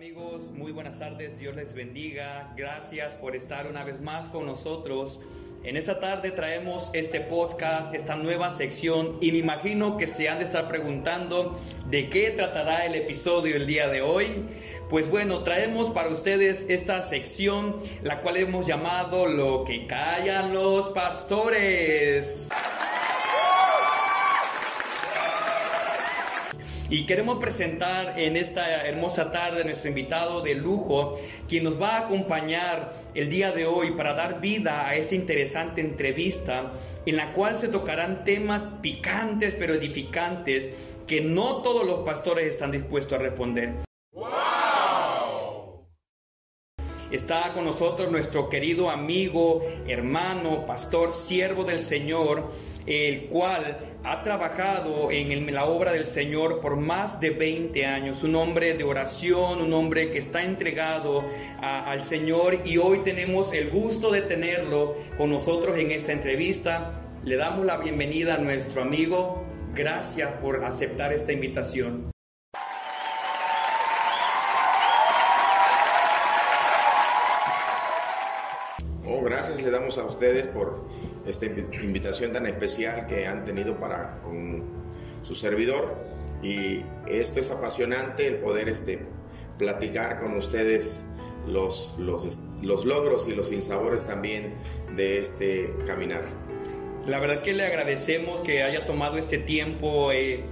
amigos? Muy buenas tardes, Dios les bendiga. Gracias por estar una vez más con nosotros. En esta tarde traemos este podcast, esta nueva sección y me imagino que se han de estar preguntando de qué tratará el episodio el día de hoy. Pues bueno, traemos para ustedes esta sección, la cual hemos llamado Lo que callan los pastores. Y queremos presentar en esta hermosa tarde a nuestro invitado de lujo, quien nos va a acompañar el día de hoy para dar vida a esta interesante entrevista en la cual se tocarán temas picantes pero edificantes que no todos los pastores están dispuestos a responder. Está con nosotros nuestro querido amigo, hermano, pastor, siervo del Señor, el cual ha trabajado en la obra del Señor por más de 20 años, un hombre de oración, un hombre que está entregado al Señor y hoy tenemos el gusto de tenerlo con nosotros en esta entrevista. Le damos la bienvenida a nuestro amigo. Gracias por aceptar esta invitación. Oh, gracias le damos a ustedes por esta invitación tan especial que han tenido para con su servidor y esto es apasionante el poder este, platicar con ustedes los, los, los logros y los sinsabores también de este caminar. La verdad que le agradecemos que haya tomado este tiempo, eh,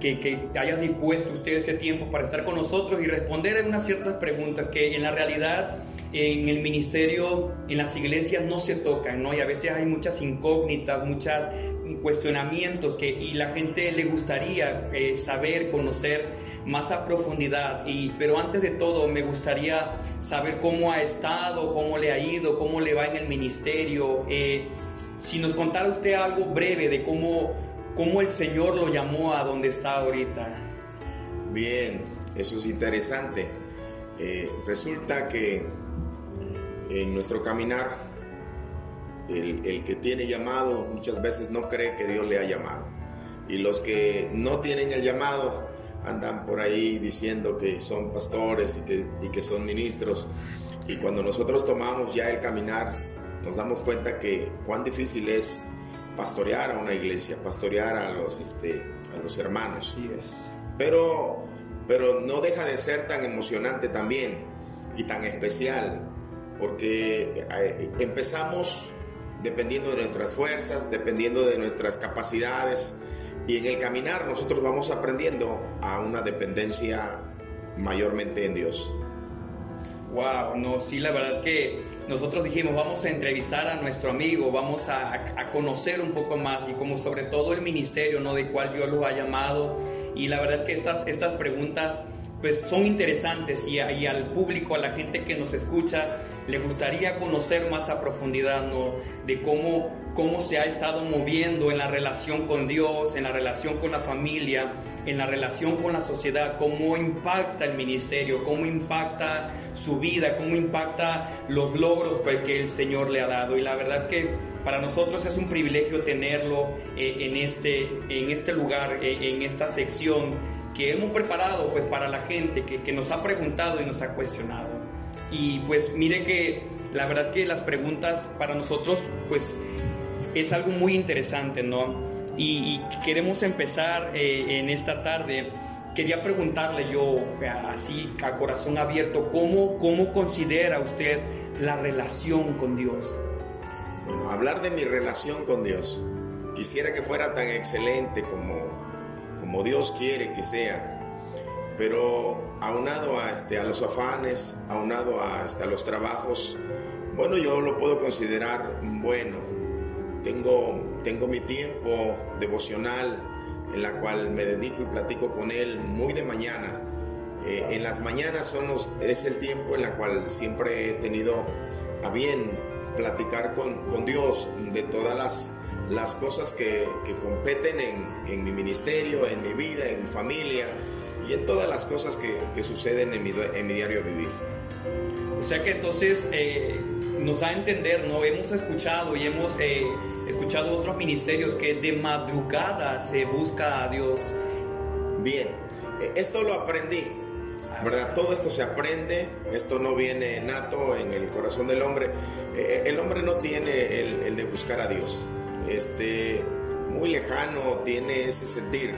que, que haya dispuesto usted este tiempo para estar con nosotros y responder unas ciertas preguntas que en la realidad en el ministerio, en las iglesias no se tocan, ¿no? Y a veces hay muchas incógnitas, muchos cuestionamientos que y la gente le gustaría eh, saber, conocer más a profundidad. Y, pero antes de todo, me gustaría saber cómo ha estado, cómo le ha ido, cómo le va en el ministerio. Eh, si nos contara usted algo breve de cómo, cómo el Señor lo llamó a donde está ahorita. Bien, eso es interesante. Eh, resulta que en nuestro caminar, el, que tiene llamado muchas veces no cree que Dios le ha llamado. Y los que no tienen el llamado andan por ahí diciendo que son pastores y que, y que son ministros. Y cuando nosotros tomamos ya el caminar, nos damos cuenta que cuán difícil es pastorear a una iglesia, pastorear a los, este, a los hermanos. Sí es. Pero, pero no deja de ser tan emocionante también y tan especial porque eh, empezamos dependiendo de nuestras fuerzas, dependiendo de nuestras capacidades, y en el caminar nosotros vamos aprendiendo a una dependencia mayormente en Dios. Wow, no, sí, la verdad que nosotros dijimos, vamos a entrevistar a nuestro amigo, vamos a, a, conocer un poco más y como sobre todo el ministerio, ¿no? De cuál Dios lo ha llamado. Y la verdad que estas, estas preguntas pues son interesantes y, al público, a la gente que nos escucha, le gustaría conocer más a profundidad ¿no? de cómo, cómo se ha estado moviendo en la relación con Dios, en la relación con la familia, en la relación con la sociedad, cómo impacta el ministerio, cómo impacta su vida, cómo impacta los logros que el Señor le ha dado. Y la verdad que para nosotros es un privilegio tenerlo eh, en, este, en este lugar, eh, en esta sección que hemos preparado pues para la gente que, que, nos ha preguntado y nos ha cuestionado. Y pues mire que la verdad que las preguntas para nosotros pues es algo muy interesante, ¿no? Y, queremos empezar eh, en esta tarde. Quería preguntarle yo, así a corazón abierto, ¿cómo, ¿cómo considera usted la relación con Dios? Bueno, hablar de mi relación con Dios. Quisiera que fuera tan excelente como como Dios quiere que sea. Pero aunado a, este, a los afanes, aunado a, hasta los trabajos, bueno, yo lo puedo considerar bueno. Tengo, tengo mi tiempo devocional en la cual me dedico y platico con Él muy de mañana. Eh, en las mañanas son es el tiempo en la cual siempre he tenido a bien platicar con, con Dios de todas las las cosas que, competen en, mi ministerio, en mi vida, en mi familia y en todas las cosas que, suceden en mi, diario vivir. O sea que entonces eh, nos da a entender, ¿no? Hemos escuchado y hemos eh, escuchado otros ministerios que de madrugada se busca a Dios. Bien, e, esto lo aprendí. ¿verdad? Todo esto se aprende, esto no viene nato en el corazón del hombre. Eh, el hombre no tiene el, de buscar a Dios, este, muy lejano tiene ese sentir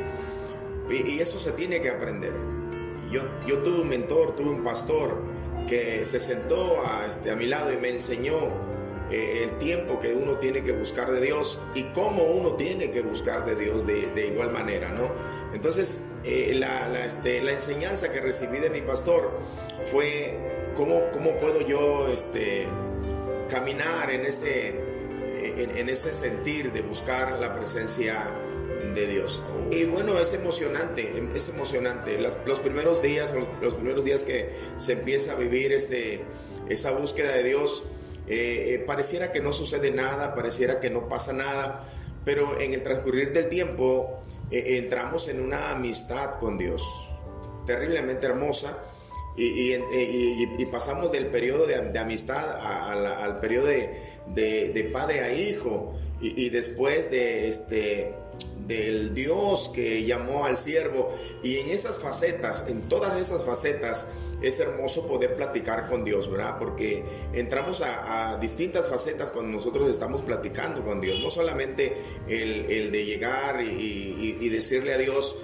y, eso se tiene que aprender. Yo, yo tuve un mentor, tuve un pastor que se sentó a, este, a mi lado y me enseñó eh, el tiempo que uno tiene que buscar de Dios y cómo uno tiene que buscar de Dios de, igual manera, ¿no? Entonces, eh, la, este, la, enseñanza que recibí de mi pastor fue cómo, cómo puedo yo este, caminar en ese, en, ese sentir de buscar la presencia de Dios. Y bueno, es emocionante, es emocionante. los primeros días, los, primeros días que se empieza a vivir este, esa búsqueda de Dios, eh, eh, pareciera que no sucede nada, pareciera que no pasa nada, pero en el transcurrir del tiempo eh, entramos en una amistad con Dios, terriblemente hermosa, y, pasamos del periodo de, amistad al periodo de, padre a hijo, y, después de este del Dios que llamó al siervo. Y en esas facetas, en todas esas facetas es hermoso poder platicar con Dios, ¿verdad? Porque entramos a, distintas facetas cuando nosotros estamos platicando con Dios, no solamente el, de llegar y, decirle a Dios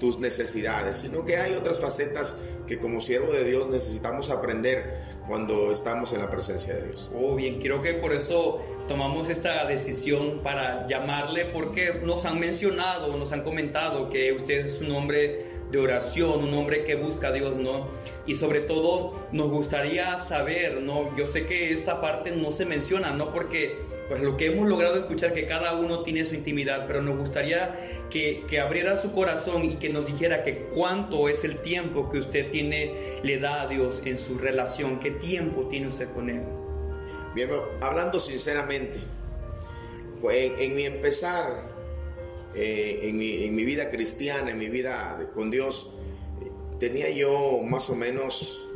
tus necesidades, sino que hay otras facetas que como siervo de Dios necesitamos aprender cuando estamos en la presencia de Dios. Oh, bien, creo que por eso tomamos esta decisión para llamarle, porque nos han mencionado, nos han comentado que usted es un hombre de oración, un hombre que busca a Dios, ¿no? Y sobre todo nos gustaría saber, ¿no? Yo sé que esta parte no se menciona, ¿no? Porque pues lo que hemos logrado escuchar que cada uno tiene su intimidad, pero nos gustaría que, que, abriera su corazón y que nos dijera que cuánto es el tiempo que usted tiene, le da a Dios en su relación, qué tiempo tiene usted con Él. Bien, hablando sinceramente, pues en mi empezar eh, en, mi, vida cristiana, en mi vida con Dios, tenía yo más o menos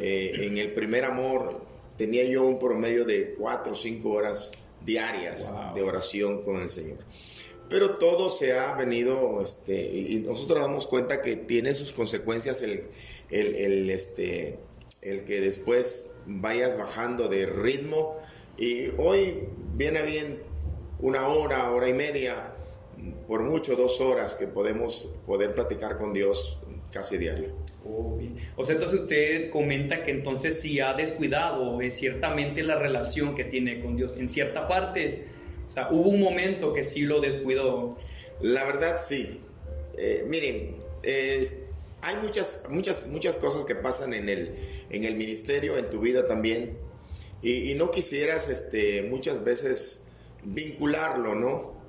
eh, en el primer amor, tenía yo un promedio de cuatro o cinco horas diarias de oración con el Señor. Pero todo se ha venido, este, y nosotros damos cuenta que tiene sus consecuencias el, el, este, el que después vayas bajando de ritmo. Y hoy viene bien una hora, hora y media por mucho dos horas que podemos poder platicar con Dios casi diario. Oh, o sea, entonces usted comenta que entonces sí ha descuidado eh, ciertamente la relación que tiene con Dios. En cierta parte, o sea, hubo un momento que sí lo descuidó. La verdad, sí. Eh, miren, hay muchas, muchas, muchas cosas que pasan en el, en el ministerio, en tu vida también, y, y no quisieras este, muchas veces vincularlo, ¿no?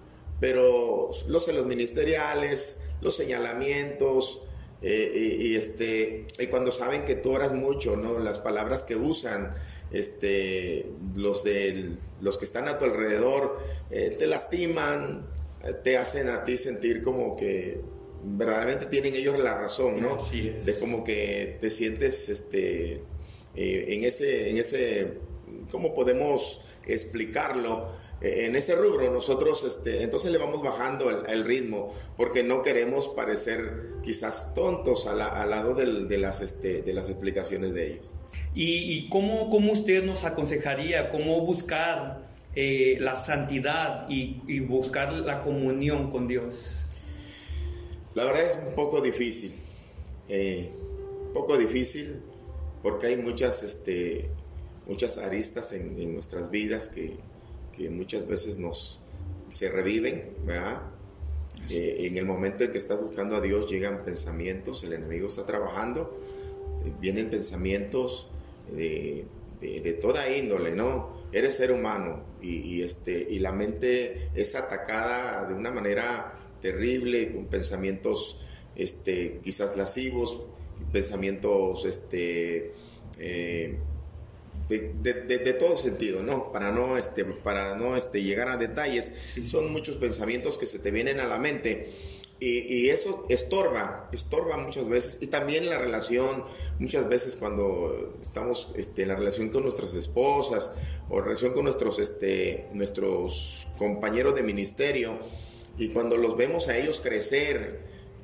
pero los los ministeriales, los señalamientos, eh, y, este, y cuando saben que tú oras mucho, ¿no? Las palabras que usan, este, los, de, los que están a tu alrededor, eh, te lastiman, eh, te hacen a ti sentir como que verdaderamente tienen ellos la razón, ¿no? De como que te sientes este, en, ese, en ese, ¿cómo podemos explicarlo? En ese rubro nosotros este, entonces le vamos bajando el, ritmo porque no queremos parecer quizás tontos al, lado de, las, este, de las explicaciones de ellos. ¿Y, cómo, cómo, usted nos aconsejaría cómo buscar eh, la santidad y, buscar la comunión con Dios? La verdad es un poco difícil, eh, un poco difícil porque hay muchas, este, muchas aristas en nuestras vidas que que muchas veces nos se reviven, ¿verdad? Eh, en el momento en que estás buscando a Dios llegan pensamientos, el enemigo está trabajando, eh, vienen pensamientos de, de, toda índole, ¿no? Eres ser humano y, este, y la mente es atacada de una manera terrible, con pensamientos este, quizás lascivos, pensamientos este, eh, de, todo sentido, ¿no? Para no, este, para no este, llegar a detalles, son muchos pensamientos que se te vienen a la mente. Y, eso estorba, estorba muchas veces. Y también la relación, muchas veces cuando estamos este, en la relación con nuestras esposas o relación con nuestros, este, nuestros compañeros de ministerio, y cuando los vemos a ellos crecer,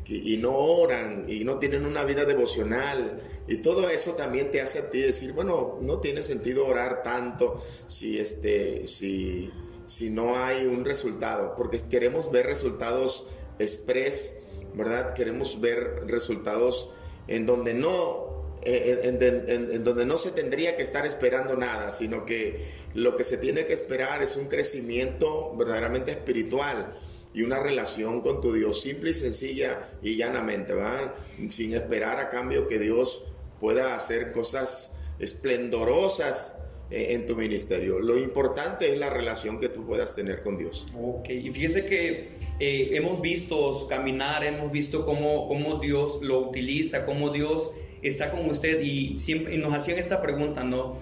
y no oran y no tienen una vida devocional y todo eso también te hace a ti decir, bueno, no tiene sentido orar tanto si este si si no hay un resultado, porque queremos ver resultados express, ¿verdad? Queremos ver resultados en donde no en, donde no se tendría que estar esperando nada, sino que lo que se tiene que esperar es un crecimiento verdaderamente espiritual y una relación con tu Dios simple y sencilla y llanamente, ¿verdad? Sin esperar a cambio que Dios pueda hacer cosas esplendorosas eh, en tu ministerio. Lo importante es la relación que tú puedas tener con Dios. Ok, y fíjese que eh, hemos visto caminar, hemos visto cómo, cómo Dios lo utiliza, cómo Dios está con usted y siempre nos hacían esta pregunta, ¿no?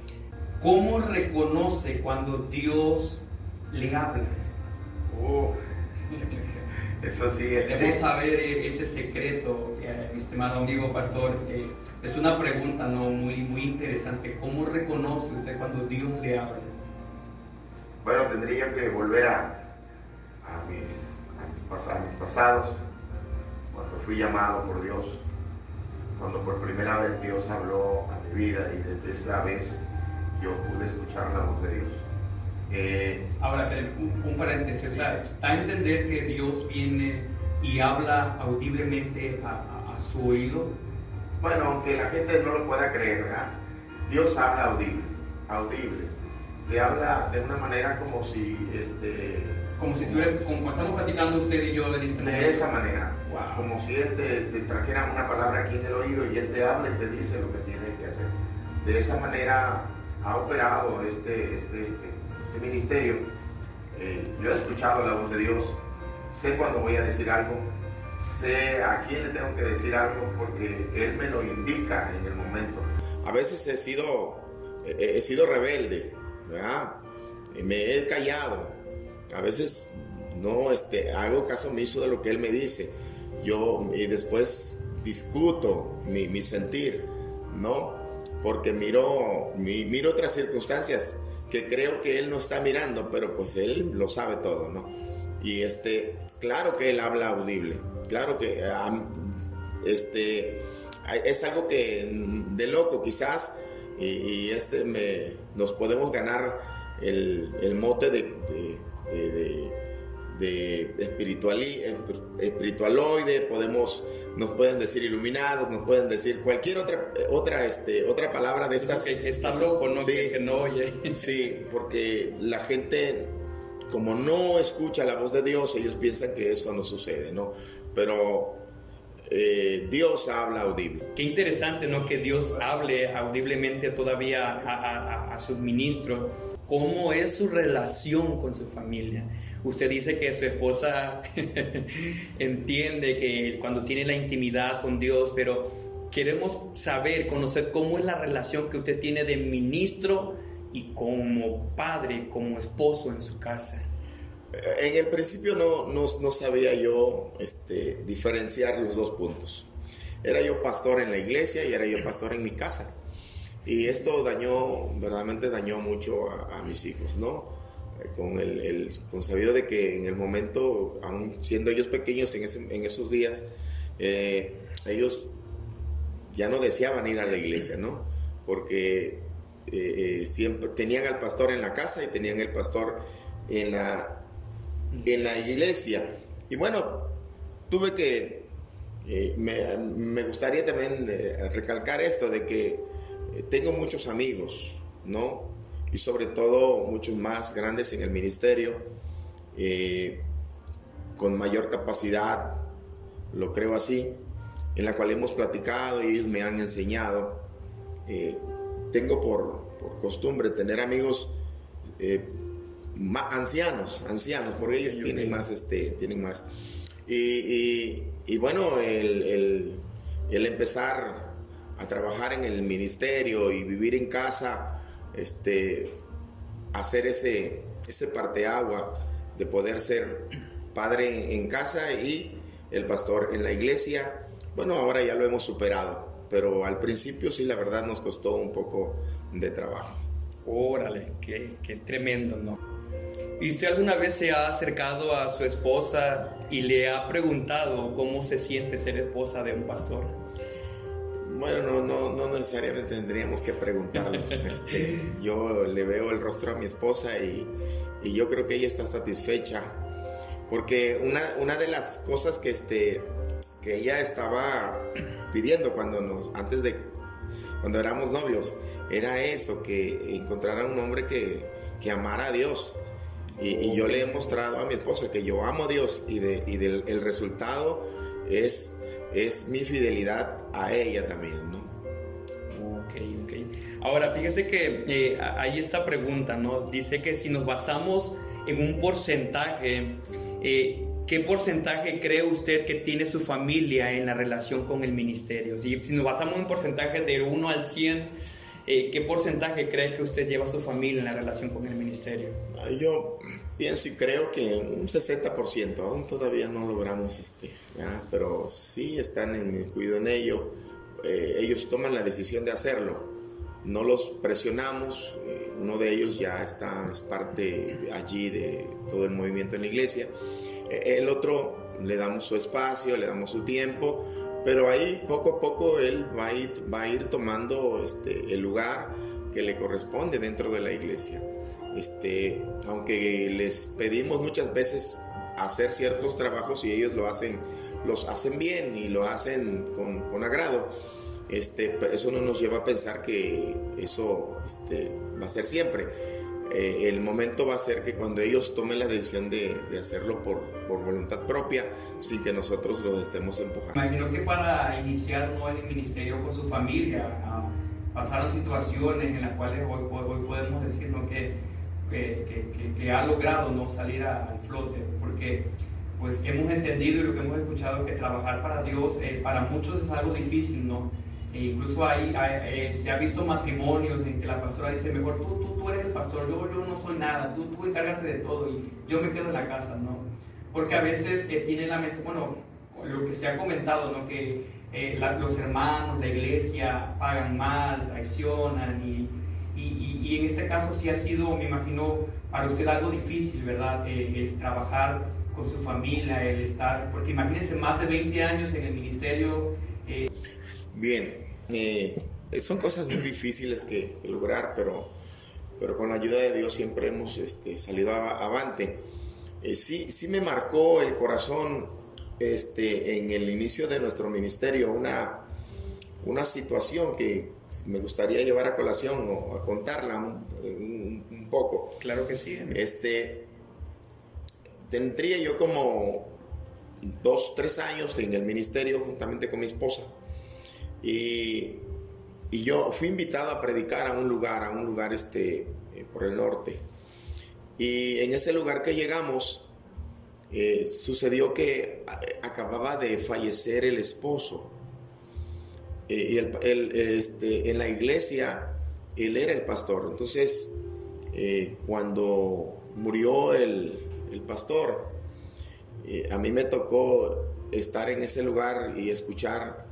¿Cómo reconoce cuando Dios le habla? Oh, eso sí. Queremos saber e-, ese secreto, eh, mi estimado amigo pastor. es una pregunta ¿no? muy, muy interesante. ¿Cómo reconoce usted cuando Dios le habla? Bueno, tendría que volver a, a, mis, a mis pasados, cuando fui llamado por Dios cuando por primera vez Dios habló a mi vida y desde esa vez yo pude escuchar la voz de Dios. Eh, Ahora, un, paréntesis, o sea, da a entender que Dios viene y habla audiblemente a, su oído. Bueno, aunque la gente no lo pueda creer, ¿verdad? Dios habla audible, audible. Te habla de una manera como si este, como si estuviera, como estamos platicando usted y yo en este De esa manera. Como si él te, trajera una palabra aquí en el oído y él te habla y te dice lo que tienes que hacer. De esa manera ha operado este, este, este, este ministerio. Eh, yo he escuchado la voz de Dios, sé cuando voy a decir algo, sé a quién le tengo que decir algo porque Él me lo indica en el momento. A veces he sido, he sido rebelde, me he callado, a veces no este, hago caso omiso de lo que él me dice. Yo y después discuto mi, mi sentir, ¿no? Porque miro, miro otras circunstancias que creo que él no está mirando, pero pues él lo sabe todo, ¿no? Y este, claro que él habla audible, claro que este, es algo que de loco quizás, y, este me, nos podemos ganar el, el mote de espiritualoide, podemos, nos pueden decir iluminados, nos pueden decir cualquier otra, otra, este, otra palabra de estas. está loco, ¿no? Sí, que, no oye. Sí, porque la gente, como no escucha la voz de Dios, ellos piensan que eso no sucede, ¿no? Pero eh, Dios habla audible. Qué interesante, ¿no? Que Dios hable audiblemente todavía a, a, a su ministro cómo es su relación con su familia. Usted dice que su esposa entiende que cuando tiene la intimidad con Dios, pero queremos saber, conocer cómo es la relación que usted tiene de ministro y como padre, como esposo en su casa. En el principio no, no, sabía yo este, diferenciar los dos puntos. Era yo pastor en la iglesia y era yo pastor en mi casa. Y esto dañó, verdaderamente dañó mucho a, mis hijos, ¿no? Eh, con el, con sabido de que en el momento, aún siendo ellos pequeños en, en esos días, eh, ellos ya no deseaban ir a la iglesia, ¿no? Porque eh, siempre tenían al pastor en la casa y tenían el pastor en la, en la iglesia. Y bueno, tuve que, me, me, gustaría también recalcar esto de que tengo muchos amigos, ¿no? Y sobre todo muchos más grandes en el ministerio, eh, con mayor capacidad, lo creo así, en la cual hemos platicado y ellos me han enseñado. Eh, tengo por, costumbre tener amigos más ancianos, ancianos, porque ellos tienen más, este, tienen más. Y, bueno, el, el empezar a trabajar en el ministerio y vivir en casa, este, hacer ese, ese parteagua de poder ser padre en casa y el pastor en la iglesia. Bueno, ahora ya lo hemos superado, pero al principio sí, la verdad nos costó un poco de trabajo. Órale, qué, qué tremendo, ¿no? ¿Y usted alguna vez se ha acercado a su esposa y le ha preguntado cómo se siente ser esposa de un pastor? Bueno, no, no, no necesariamente tendríamos que preguntarlo. Este, yo le veo el rostro a mi esposa y, y yo creo que ella está satisfecha. Porque una, una de las cosas que, este, que ella estaba pidiendo cuando nos, antes de, cuando éramos novios, era eso, que encontrara un hombre que, que amara a Dios. Y, yo le he mostrado a mi esposa que yo amo a Dios y, de, y del, el resultado es es mi fidelidad a ella también, ¿no? Ok, ok. Ahora, fíjese que eh, hay esta pregunta, ¿no? Dice que si nos basamos en un porcentaje, eh, ¿qué porcentaje cree usted que tiene su familia en la relación con el ministerio? Si, si nos basamos en un porcentaje de 1 al 100, eh, ¿qué porcentaje cree que usted lleva su familia en la relación con el ministerio? Yo pienso y creo que un 60%, aún todavía no logramos este, pero sí están inmiscuidos en ello. Eh, ellos toman la decisión de hacerlo. No los presionamos, eh, uno de ellos ya está, es parte allí de todo el movimiento en la iglesia. Eh, el otro le damos su espacio, le damos su tiempo, pero ahí poco a poco él va a ir, va a ir tomando este, el lugar que le corresponde dentro de la iglesia. Este, aunque les pedimos muchas veces hacer ciertos trabajos y ellos lo hacen, los hacen bien y lo hacen con, agrado. Este, eso no nos lleva a pensar que eso este, va a ser siempre. Eh, el momento va a ser que cuando ellos tomen la decisión de, hacerlo por, voluntad propia, sin que nosotros los estemos empujando. Imagino que para iniciar un el ministerio con su familia, pasaron situaciones en las cuales hoy, hoy podemos decir que que, ha logrado no salir al flote, porque pues hemos entendido y lo que hemos escuchado que trabajar para Dios eh, para muchos es algo difícil, ¿no? E incluso hay, eh, se ha visto matrimonios en que la pastora dice, mejor tú, tú, tú eres el pastor, yo, yo no soy nada, tú, tú encárgate de todo y yo me quedo en la casa, ¿no? Porque a veces eh, tiene la mente, bueno, lo que se ha comentado, ¿no? Que los hermanos, la iglesia pagan mal, traicionan y y, en este caso sí ha sido, me imagino, para usted algo difícil, ¿verdad? Eh, el trabajar con su familia, el estar, porque imagínense más de 20 años en el ministerio. Eh. Bien, eh, son cosas muy difíciles que, lograr, pero, pero con la ayuda de Dios siempre hemos este, salido avante. sí, sí me marcó el corazón este, en el inicio de nuestro ministerio una, una situación que me gustaría llevar a colación o a contarla un, poco. Claro que sí. Este, tendría yo como dos, tres años en el ministerio juntamente con mi esposa. Y, y yo fui invitado a predicar a un lugar, a un lugar este, eh, por el norte. Y en ese lugar que llegamos, eh, sucedió que acababa de fallecer el esposo eh, y el, este, en la iglesia él era el pastor. Entonces, eh, cuando murió el, pastor, eh, a mí me tocó estar en ese lugar y escuchar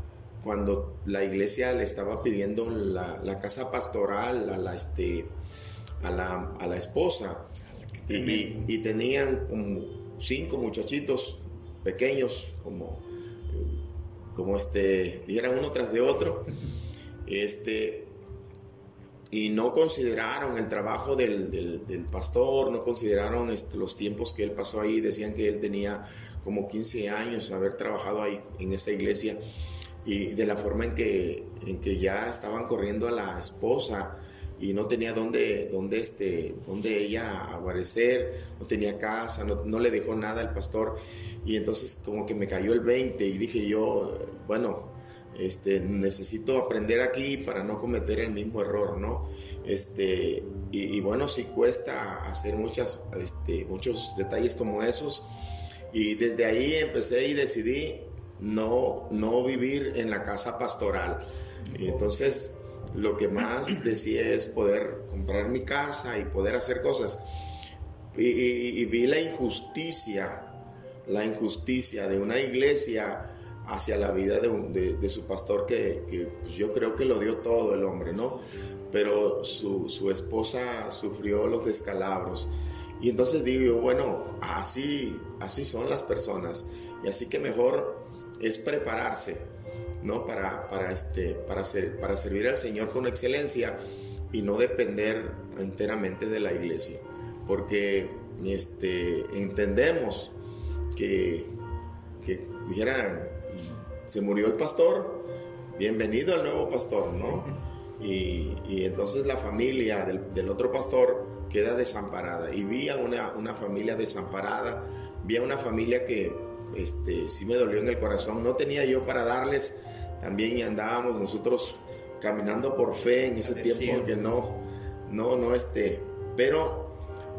cuando la iglesia le estaba pidiendo la, casa pastoral a la, este, a la, esposa. Y, y, tenían como cinco muchachitos pequeños, como como este, dieran uno tras de otro, este, y no consideraron el trabajo del, pastor, no consideraron este, los tiempos que él pasó ahí, decían que él tenía como 15 años haber trabajado ahí en esa iglesia. Y de la forma en que, en que ya estaban corriendo a la esposa y no tenía dónde, dónde, este, dónde ella aparecer, no tenía casa, no, no le dejó nada al pastor y entonces como que me cayó el 20 y dije yo, bueno, este, necesito aprender aquí para no cometer el mismo error, ¿no? Este, y, bueno, sí cuesta hacer muchas, este, muchos detalles como esos. Y desde ahí empecé y decidí no, no vivir en la casa pastoral. Y entonces lo que más decía es poder comprar mi casa y poder hacer cosas. Y, vi la injusticia la injusticia de una iglesia hacia la vida de, su pastor que, pues, yo creo que lo dio todo el hombre, ¿no? Pero su, esposa sufrió los descalabros Y entonces digo bueno, así, así son las personas. Y así que mejor es prepararse, ¿no? Para, para, este, para, ser, para servir al Señor con excelencia y no depender enteramente de la iglesia. Porque este, entendemos que, que dijeran, se murió el pastor, bienvenido al nuevo pastor, ¿no? Y, y entonces la familia del, del, otro pastor queda desamparada. Y vi a una, una familia desamparada, vi a una familia que este, sí me dolió en el corazón. No tenía yo para darles, también andábamos nosotros caminando por fe en ese tiempo que no, no, no, este, pero,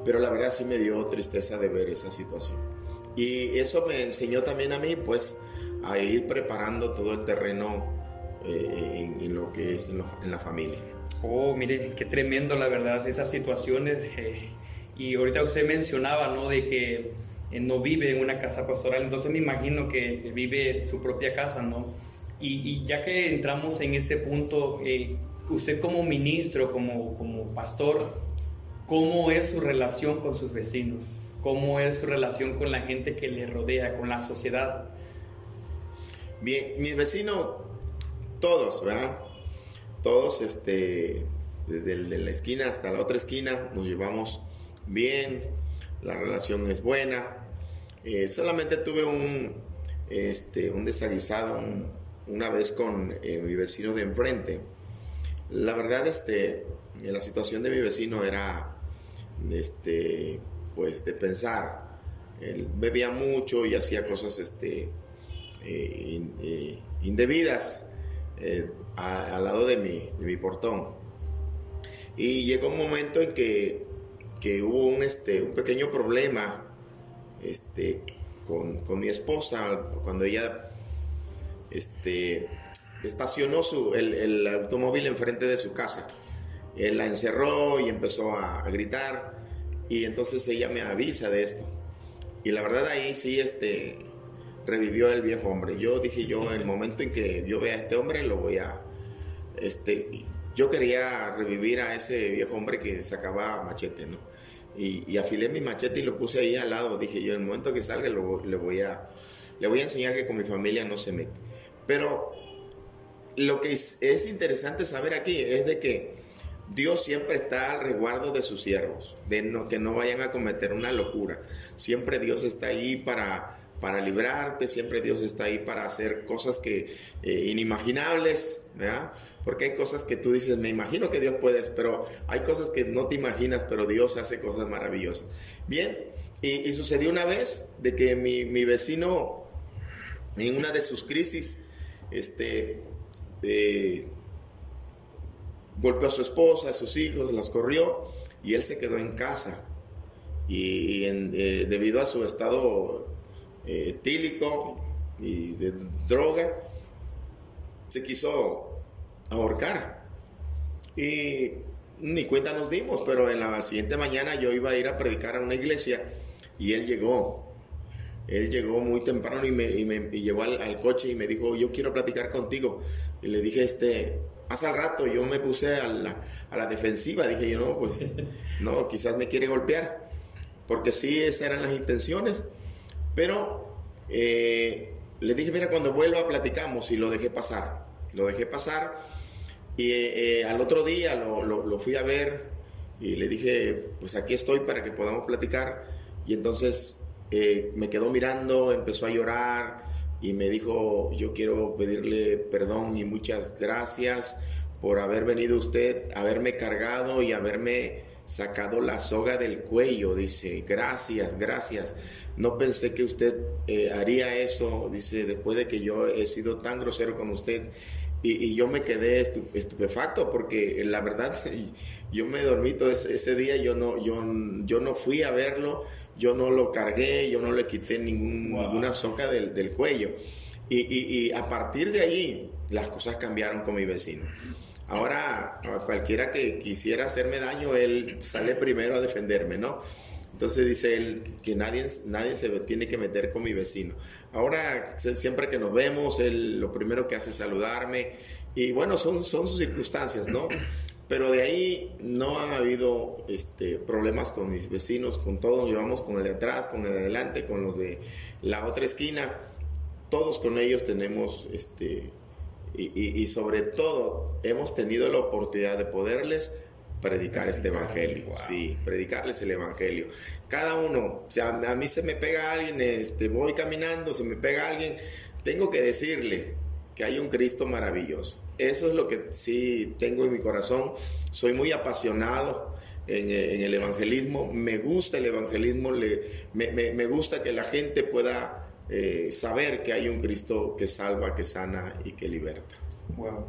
pero la verdad sí me dio tristeza de ver esa situación. Y eso me enseñó también a mí, pues, a ir preparando todo el terreno eh, en, lo que es en, la familia. Oh, mire, qué tremendo la verdad, esas situaciones. Eh, y ahorita usted mencionaba, ¿no? De que eh, no vive en una casa pastoral, entonces me imagino que vive su propia casa, ¿no? Y, ya que entramos en ese punto, usted como ministro, como, como pastor, ¿cómo es su relación con sus vecinos? ¿Cómo es su relación con la gente que le rodea, con la sociedad? Bien, mis vecinos, todos, ¿verdad? Todos, este, desde la esquina hasta la otra esquina, nos llevamos bien, la relación es buena. Eh, solamente tuve un, este, un desaguisado una vez con eh, mi vecino de enfrente. La verdad, este, la situación de mi vecino era, este, pues, de pensar. Él bebía mucho y hacía cosas, este, eh, eh, indebidas al lado de mi, mi portón. Y llegó un momento en que, que hubo un, este, un pequeño problema este, con, con, mi esposa cuando ella este, estacionó su, el, el, automóvil enfrente de su casa. Él la encerró y empezó a, gritar y entonces ella me avisa de esto. Y la verdad ahí sí, este, revivió el viejo hombre. Yo dije yo, en el momento en que yo vea a este hombre, lo voy a... Este, yo quería revivir a ese viejo hombre que sacaba machete, ¿no? Y, afilé mi machete y lo puse ahí al lado. Dije yo, en el momento que salga, le, voy a, le voy a enseñar que con mi familia no se mete. Pero lo que es, es interesante saber aquí es de que Dios siempre está al resguardo de sus siervos, de no, que no vayan a cometer una locura. Siempre Dios está ahí para para librarte, siempre Dios está ahí para hacer cosas que eh, inimaginables, ¿verdad? Porque hay cosas que tú dices, me imagino que Dios puede, pero hay cosas que no te imaginas, pero Dios hace cosas maravillosas. Bien, y, sucedió una vez de que mi, mi, vecino, en una de sus crisis, este, golpeó a su esposa, a sus hijos, las corrió y él se quedó en casa. Y, eh, debido a su estado eh, etílico y de droga, se quiso ahorcar. Y ni cuenta nos dimos, pero en la siguiente mañana yo iba a ir a predicar a una iglesia y él llegó. Él llegó muy temprano y me, llevó al, coche y me dijo, yo quiero platicar contigo. Y le dije, este, hace rato yo me puse a la, a la defensiva. Dije yo, no, pues, no, quizás me quiere golpear. Porque sí, esas eran las intenciones. Pero eh, le dije, mira, cuando vuelva platicamos y lo dejé pasar. Lo dejé pasar y eh, al otro día lo, fui a ver y le dije, pues aquí estoy para que podamos platicar. Y entonces eh, me quedó mirando, empezó a llorar y me dijo, yo quiero pedirle perdón y muchas gracias por haber venido usted, haberme cargado y haberme sacado la soga del cuello, dice, gracias, gracias. No pensé que usted eh, haría eso, dice, después de que yo he sido tan grosero con usted. Y, yo me quedé estupefacto porque la verdad yo me dormí todo ese, día, yo no, yo, yo no fui a verlo, yo no lo cargué, yo no le quité ninguna soga del, del cuello. Y, y, a partir de ahí las cosas cambiaron con mi vecino. Ahora, cualquiera que quisiera hacerme daño, él sale primero a defenderme, ¿no? Entonces dice él que nadie, nadie se tiene que meter con mi vecino. Ahora, siempre que nos vemos, él lo primero que hace es saludarme. Y bueno, son, son sus circunstancias, ¿no? Pero de ahí no han habido este, problemas con mis vecinos, con todos, llevamos con el de atrás, con el de adelante, con los de la otra esquina, todos con ellos tenemos, este, y, sobre todo hemos tenido la oportunidad de poderles predicar este evangelio, sí, predicarles el evangelio. Cada uno, o sea, a mí se me pega alguien, este, voy caminando, se me pega alguien, tengo que decirle que hay un Cristo maravilloso eso es lo que sí tengo en mi corazón. Soy muy apasionado en, el evangelismo. Me gusta el evangelismo. me, gusta que la gente pueda eh, saber que hay un Cristo que salva, que sana y que liberta. Wow,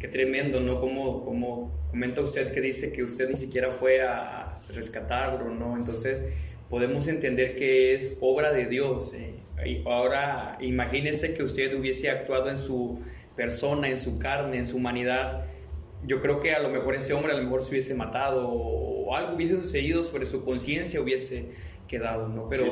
qué tremendo, ¿no? Como, como comenta usted que dice que usted ni siquiera fue a rescatarlo, ¿no? Entonces podemos entender que es obra de Dios. ¿eh? ahora imagínese que usted hubiese actuado en su persona, en su carne, en su humanidad, yo creo que a lo mejor ese hombre a lo mejor se hubiese matado o algo hubiese sucedido sobre su conciencia hubiese quedado, ¿no? Pero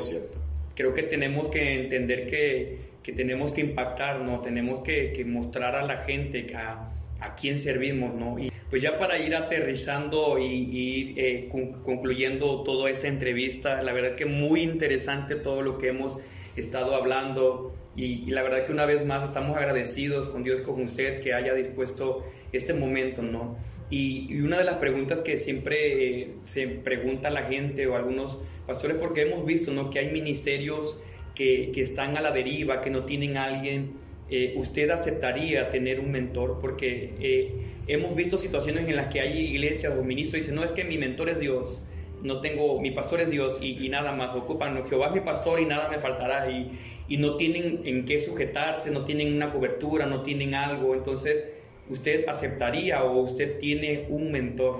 creo que tenemos que entender que, que, tenemos que impactar, ¿no? Tenemos que, que mostrar a la gente a, a quién servimos, ¿no? Y pues ya para ir aterrizando y, y eh, concluyendo toda esta entrevista, la verdad que muy interesante todo lo que hemos estado hablando. Y, la verdad que una vez más estamos agradecidos con Dios, con usted, que haya dispuesto este momento, ¿no? Y, una de las preguntas que siempre eh, se pregunta la gente o algunos pastores, porque hemos visto, ¿no? Que hay ministerios que, están a la deriva, que no tienen alguien. Eh, ¿Usted aceptaría tener un mentor? Porque eh, hemos visto situaciones en las que hay iglesias o ministros y dicen, no, es que mi mentor es Dios no tengo, mi pastor es Dios y, nada más, ocupan, Jehová es mi pastor y nada me faltará y, y, no tienen en qué sujetarse, no tienen una cobertura, no tienen algo, entonces usted aceptaría o usted tiene un mentor.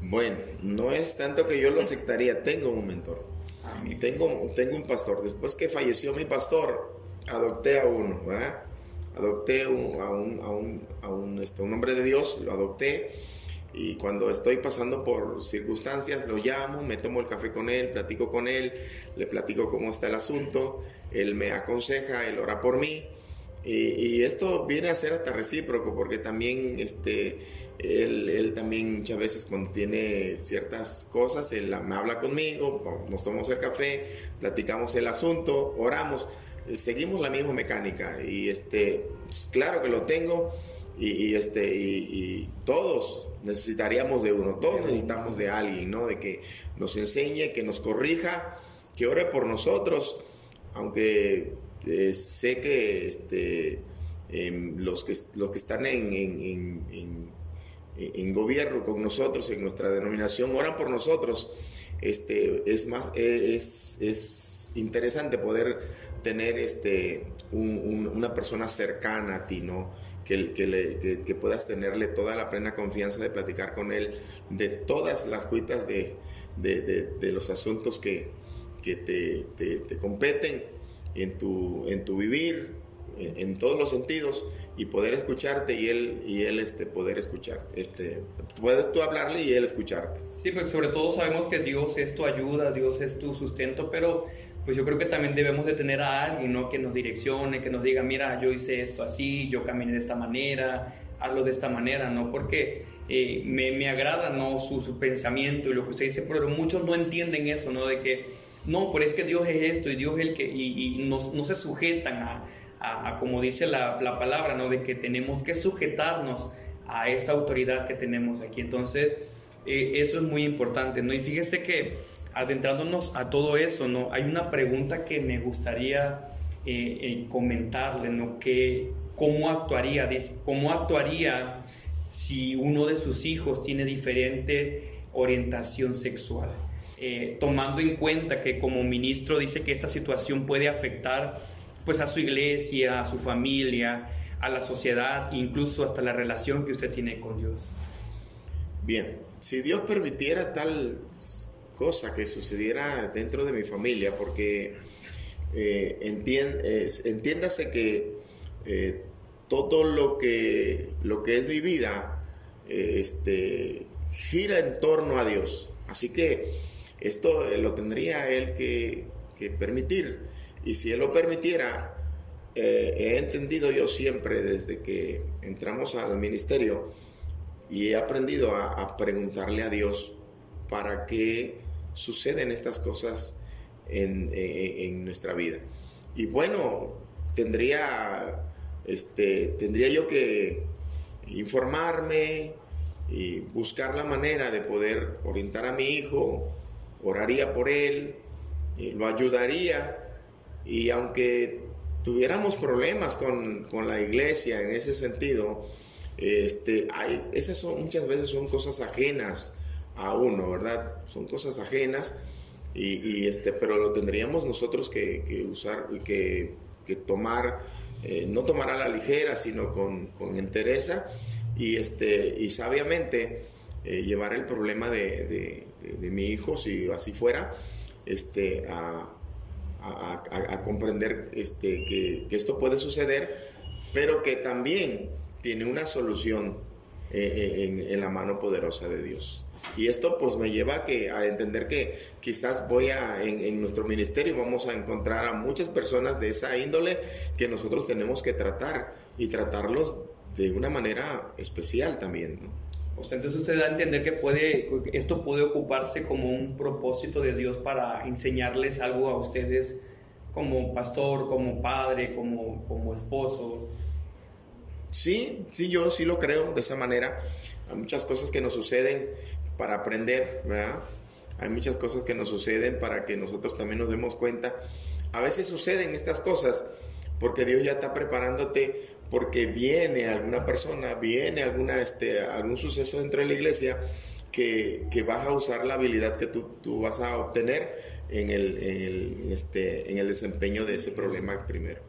Bueno, no es tanto que yo lo aceptaría, tengo un mentor. Tengo, tengo un pastor. Después que falleció mi pastor, adopté a uno, Adopté a, un, a, un, a un, este, un hombre de Dios, lo adopté. Y cuando estoy pasando por circunstancias lo llamo, me tomo el café con él, platico con él, le platico cómo está el asunto, él me aconseja, él ora por mí. Y, esto viene a ser hasta recíproco porque también este, él, él, también muchas veces cuando tiene ciertas cosas, él me habla conmigo, nos tomamos el café, platicamos el asunto, oramos, eh, seguimos la misma mecánica y este, pues, claro que lo tengo y, este, y todos necesitaríamos de uno, todos necesitamos de alguien, ¿no? De que nos enseñe, que nos corrija, que ore por nosotros, aunque eh, sé que este, em, los, que, los que están en, en, gobierno con nosotros, en nuestra denominación, oran por nosotros. Este, es más, e, es, es interesante poder tener este, una persona cercana a ti, ¿no? que, que, que, puedas tenerle toda la plena confianza de platicar con él de todas las cuitas de, de, de, los asuntos que, que te, te, competen en tu, en tu vivir, en, todos los sentidos, y poder escucharte y él, y él este, poder escucharte. Este, puedes tú hablarle y él escucharte. Sí, porque sobre todo sabemos que Dios es tu ayuda, Dios es tu sustento, pero pues yo creo que también debemos de tener a alguien, ¿no? Que nos direccione, que nos diga, mira, yo hice esto así, yo caminé de esta manera, hazlo de esta manera, ¿no? Porque eh, me, me, agrada, ¿no? Su, su, pensamiento y lo que usted dice, pero muchos no entienden eso, ¿no? De que, no, pero es que Dios es esto y Dios es el que, y, y no, no, se sujetan a, a, como dice la, la, palabra, ¿no? De que tenemos que sujetarnos a esta autoridad que tenemos aquí. Entonces, eh, eso es muy importante, ¿no? Y fíjese que adentrándonos a todo eso, ¿no? Hay una pregunta que me gustaría eh, eh, comentarle, ¿no? Que, ¿Cómo actuaría? ¿Cómo actuaría si uno de sus hijos tiene diferente orientación sexual? Tomando en cuenta que como ministro dice que esta situación puede afectar pues a su iglesia, a su familia, a la sociedad, incluso hasta la relación que usted tiene con Dios. Bien, si Dios permitiera tal cosa que sucediera dentro de mi familia, porque eh, entiéndase que eh, todo lo que, lo que es mi vida eh, este, gira en torno a Dios. Así que esto lo tendría Él que, que permitir. Y si Él lo permitiera, he entendido yo siempre desde que entramos al ministerio, y he aprendido a, preguntarle a Dios para qué suceden estas cosas en, en nuestra vida. Y bueno, tendría, este, tendría yo que informarme y buscar la manera de poder orientar a mi hijo, oraría por él, y lo ayudaría y aunque tuviéramos problemas con, la iglesia en ese sentido, este, hay, esas son, muchas veces son cosas ajenas a uno, ¿verdad? Son cosas ajenas y, este, pero lo tendríamos nosotros que, que usar, que, que tomar, eh, no tomar a la ligera, sino con, con entereza y, este, y sabiamente eh, llevar el problema de, de, mi hijo, si así fuera, este, a, a, comprender este, que, esto puede suceder, pero que también tiene una solución eh, en, en, la mano poderosa de Dios. Y esto pues me lleva a entender que quizás voy a, en, en, nuestro ministerio vamos a encontrar a muchas personas de esa índole que nosotros tenemos que tratar y tratarlos de una manera especial también. ¿no? O sea, entonces usted da a entender que puede, esto puede ocuparse como un propósito de Dios para enseñarles algo a ustedes como pastor, como padre, como, como esposo. Sí, sí, yo sí lo creo de esa manera. Hay muchas cosas que nos suceden para aprender, ¿verdad? Hay muchas cosas que nos suceden para que nosotros también nos demos cuenta. A veces suceden estas cosas porque Dios ya está preparándote porque viene alguna persona, viene alguna, este, algún suceso dentro de la iglesia que, que vas a usar la habilidad que tú, tú vas a obtener en el, el, este, en el desempeño de ese problema primero.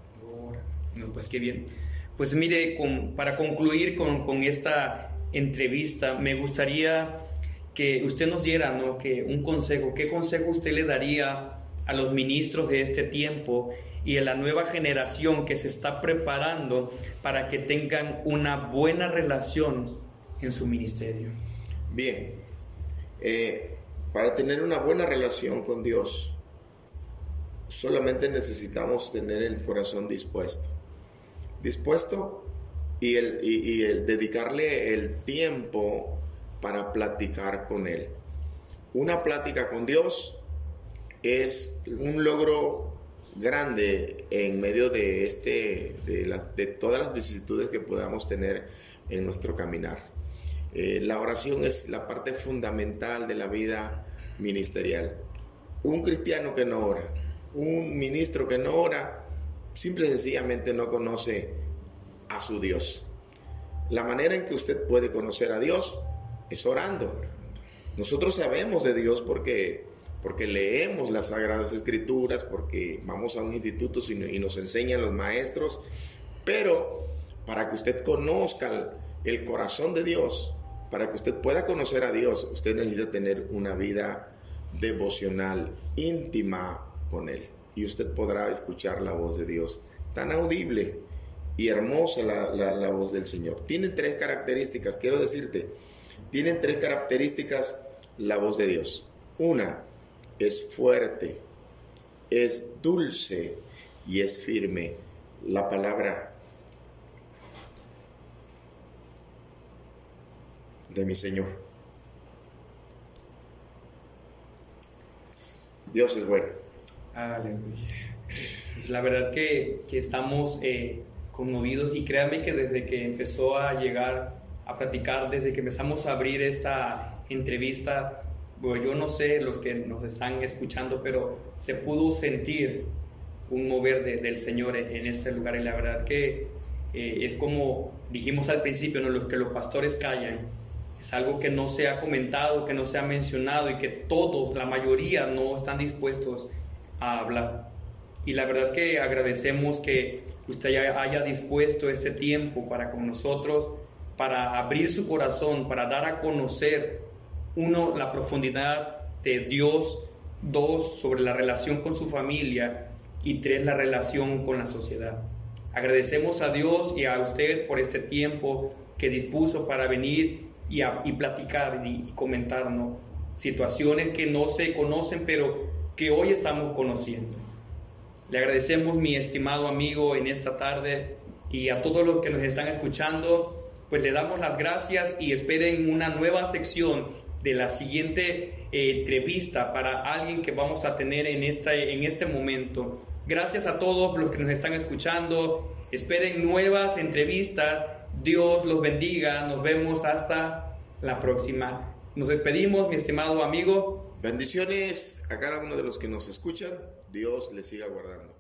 No, pues qué bien. Pues mire, para concluir con, con, esta entrevista, me gustaría que usted nos diera ¿no? que un consejo. ¿Qué consejo usted le daría a los ministros de este tiempo y a la nueva generación que se está preparando para que tengan una buena relación en su ministerio? Bien, eh, para tener una buena relación con Dios, solamente necesitamos tener el corazón dispuesto. Dispuesto y el, y el dedicarle el tiempo para platicar con Él. Una plática con Dios es un logro grande en medio de, este, de, todas las vicisitudes que podamos tener en nuestro caminar. Eh, la oración es la parte fundamental de la vida ministerial. Un cristiano que no ora, un ministro que no ora, simple y sencillamente no conoce a su Dios. La manera en que usted puede conocer a Dios es orando. Nosotros sabemos de Dios porque porque leemos las Sagradas Escrituras, porque vamos a un instituto y nos enseñan los maestros, pero para que usted conozca el corazón de Dios, para que usted pueda conocer a Dios, usted necesita tener una vida devocional íntima con Él. Y usted podrá escuchar la voz de Dios, tan audible y hermosa la, la voz del Señor. Tienen tres características, quiero decirte, tienen tres características la voz de Dios. Una, es fuerte, es dulce y es firme. La palabra de mi Señor. Dios es bueno. Aleluya. Pues la verdad que, estamos eh, conmovidos y créanme que desde que empezó a llegar a platicar, desde que empezamos a abrir esta entrevista, yo no sé los que nos están escuchando, pero se pudo sentir un mover del Señor en, ese lugar y la verdad que eh, es como dijimos al principio, ¿no? los que los pastores callan, es algo que no se ha comentado, que no se ha mencionado y que todos, la mayoría, no están dispuestos a hablar. Y la verdad que agradecemos que usted haya dispuesto ese tiempo para con nosotros, para abrir su corazón, para dar a conocer uno, la profundidad de Dios, dos, sobre la relación con su familia y tres, la relación con la sociedad. Agradecemos a Dios y a usted por este tiempo que dispuso para venir y, y platicar y, comentarnos situaciones que no se conocen, pero que hoy estamos conociendo. Le agradecemos, mi estimado amigo, en esta tarde y a todos los que nos están escuchando pues le damos las gracias y esperen una nueva sección de la siguiente eh, entrevista para alguien que vamos a tener en, esta, en este momento. Gracias a todos los que nos están escuchando. Esperen nuevas entrevistas. Dios los bendiga. Nos vemos hasta la próxima. Nos despedimos, mi estimado amigo. Bendiciones a cada uno de los que nos escuchan. Dios les siga guardando.